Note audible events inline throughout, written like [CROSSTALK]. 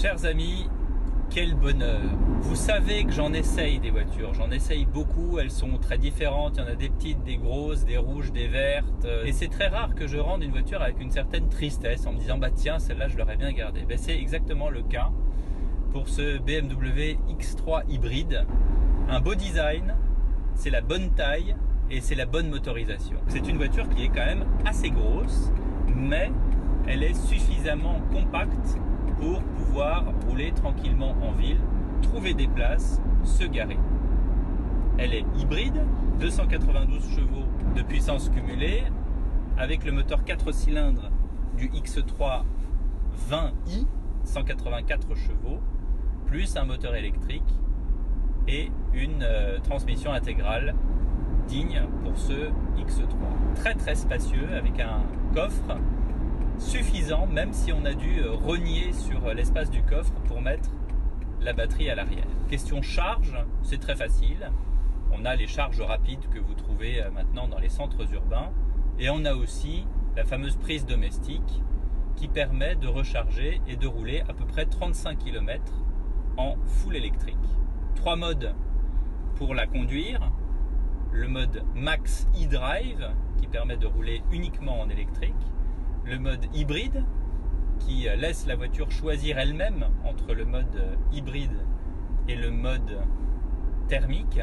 Chers amis, quel bonheur Vous savez que j'en essaye des voitures, j'en essaye beaucoup, elles sont très différentes, il y en a des petites, des grosses, des rouges, des vertes, et c'est très rare que je rende une voiture avec une certaine tristesse en me disant bah tiens celle-là je l'aurais bien gardée. Ben, c'est exactement le cas pour ce BMW X3 hybride. Un beau design, c'est la bonne taille et c'est la bonne motorisation. C'est une voiture qui est quand même assez grosse, mais elle est suffisamment compacte pour pouvoir rouler tranquillement en ville, trouver des places, se garer. Elle est hybride, 292 chevaux de puissance cumulée, avec le moteur 4 cylindres du X3 20i, 184 chevaux, plus un moteur électrique et une euh, transmission intégrale digne pour ce X3. Très très spacieux avec un coffre suffisant, même si on a dû euh, renier sur euh, l'espace du coffre pour mettre la batterie à l'arrière. Question charge, c'est très facile. On a les charges rapides que vous trouvez euh, maintenant dans les centres urbains. Et on a aussi la fameuse prise domestique qui permet de recharger et de rouler à peu près 35 km en full électrique. Trois modes pour la conduire. Le mode Max e-Drive qui permet de rouler uniquement en électrique le mode hybride qui laisse la voiture choisir elle-même entre le mode hybride et le mode thermique.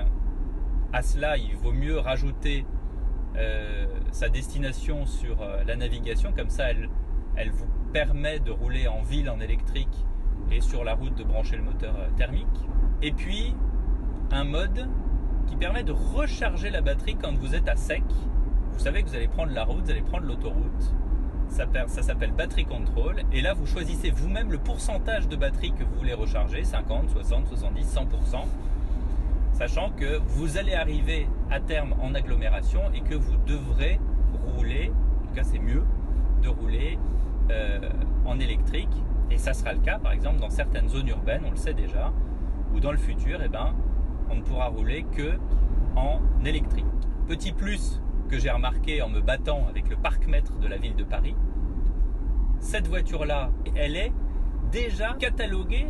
À cela, il vaut mieux rajouter euh, sa destination sur euh, la navigation, comme ça elle, elle vous permet de rouler en ville en électrique et sur la route de brancher le moteur euh, thermique. Et puis un mode qui permet de recharger la batterie quand vous êtes à sec. Vous savez que vous allez prendre la route, vous allez prendre l'autoroute ça, s'appelle batterie control. Et là, vous choisissez vous-même le pourcentage de batterie que vous voulez recharger, 50, 60, 70, 100%, sachant que vous allez arriver à terme en agglomération et que vous devrez rouler, en tout cas c'est mieux, de rouler euh, en électrique. Et ça sera le cas, par exemple, dans certaines zones urbaines, on le sait déjà, ou dans le futur, eh ben, on ne pourra rouler que en électrique. Petit plus que j'ai remarqué en me battant avec le parc-mètre de la ville de Paris, cette voiture-là, elle est déjà cataloguée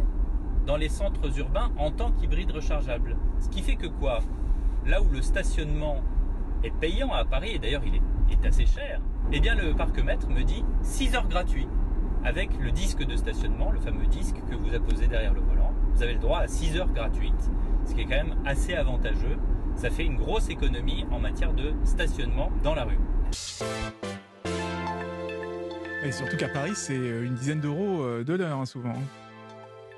dans les centres urbains en tant qu'hybride rechargeable. Ce qui fait que quoi? Là où le stationnement est payant à Paris, et d'ailleurs il est, assez cher, eh bien le parc-mètre me dit 6 heures gratuites. Avec le disque de stationnement, le fameux disque que vous apposez derrière le volant, vous avez le droit à 6 heures gratuites, ce qui est quand même assez avantageux ça fait une grosse économie en matière de stationnement dans la rue. Et surtout qu'à Paris, c'est euh, une dizaine d'euros euh, de l'heure, hein, souvent.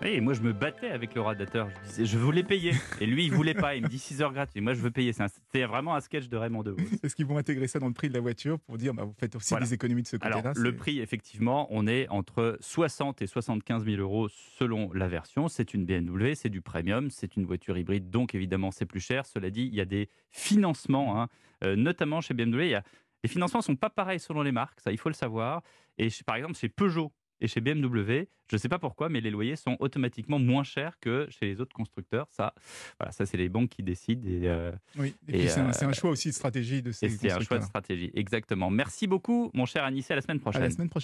Oui, et moi je me battais avec le radateur. Je disais, je voulais payer. Et lui, il voulait pas. Il me dit 6 heures gratuites. Moi, je veux payer. C'était vraiment un sketch de Raymond DeVos. [LAUGHS] Est-ce qu'ils vont intégrer ça dans le prix de la voiture pour dire, bah, vous faites aussi des économies de ce côté-là le prix, effectivement, on est entre 60 et 75 000 euros selon la version. C'est une BMW, c'est du premium, c'est une voiture hybride, donc évidemment, c'est plus cher. Cela dit, il y a des financements, hein. euh, notamment chez BMW. Il y a... Les financements ne sont pas pareils selon les marques, ça, il faut le savoir. Et par exemple, chez Peugeot, et chez BMW, je ne sais pas pourquoi, mais les loyers sont automatiquement moins chers que chez les autres constructeurs. Ça, voilà, ça c'est les banques qui décident. Et, euh, oui, et, c'est un, choix aussi de stratégie de ces C'est un choix de stratégie, exactement. Merci beaucoup, mon cher Anissé. À la semaine prochaine. À la semaine prochaine.